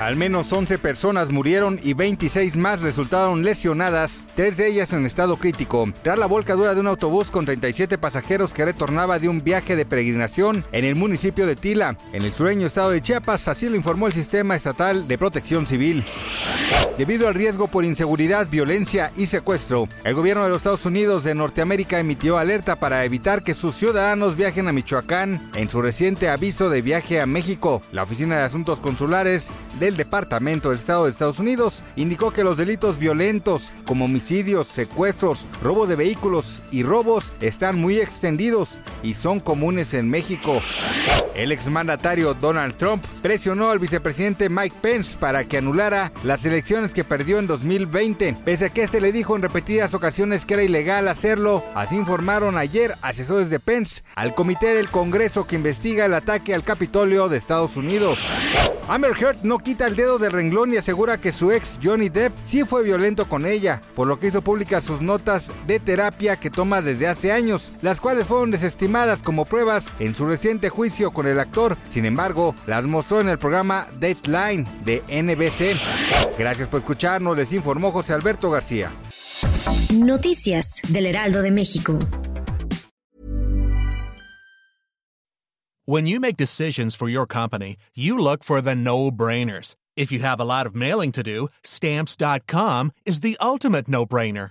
Al menos 11 personas murieron y 26 más resultaron lesionadas, tres de ellas en estado crítico, tras la volcadura de un autobús con 37 pasajeros que retornaba de un viaje de peregrinación en el municipio de Tila, en el sureño estado de Chiapas, así lo informó el Sistema Estatal de Protección Civil. Debido al riesgo por inseguridad, violencia y secuestro, el gobierno de los Estados Unidos de Norteamérica emitió alerta para evitar que sus ciudadanos viajen a Michoacán en su reciente aviso de viaje a México. La Oficina de Asuntos Consulares del Departamento del Estado de Estados Unidos indicó que los delitos violentos como homicidios, secuestros, robo de vehículos y robos están muy extendidos y son comunes en México. El exmandatario Donald Trump presionó al vicepresidente Mike Pence para que anulara las elecciones que perdió en 2020, pese a que este le dijo en repetidas ocasiones que era ilegal hacerlo. Así informaron ayer asesores de Pence al comité del Congreso que investiga el ataque al Capitolio de Estados Unidos. Amber Heard no quita el dedo del renglón y asegura que su ex Johnny Depp sí fue violento con ella, por lo que hizo públicas sus notas de terapia que toma desde hace años, las cuales fueron desestimadas como pruebas en su reciente juicio con el actor. Sin embargo, las mostró en el programa Deadline de NBC. Gracias por escucharnos, les informó José Alberto García. Noticias del Heraldo de México. When you make decisions for your company, you look for the no-brainers. If you have a lot of mailing to do, stamps.com is the ultimate no-brainer.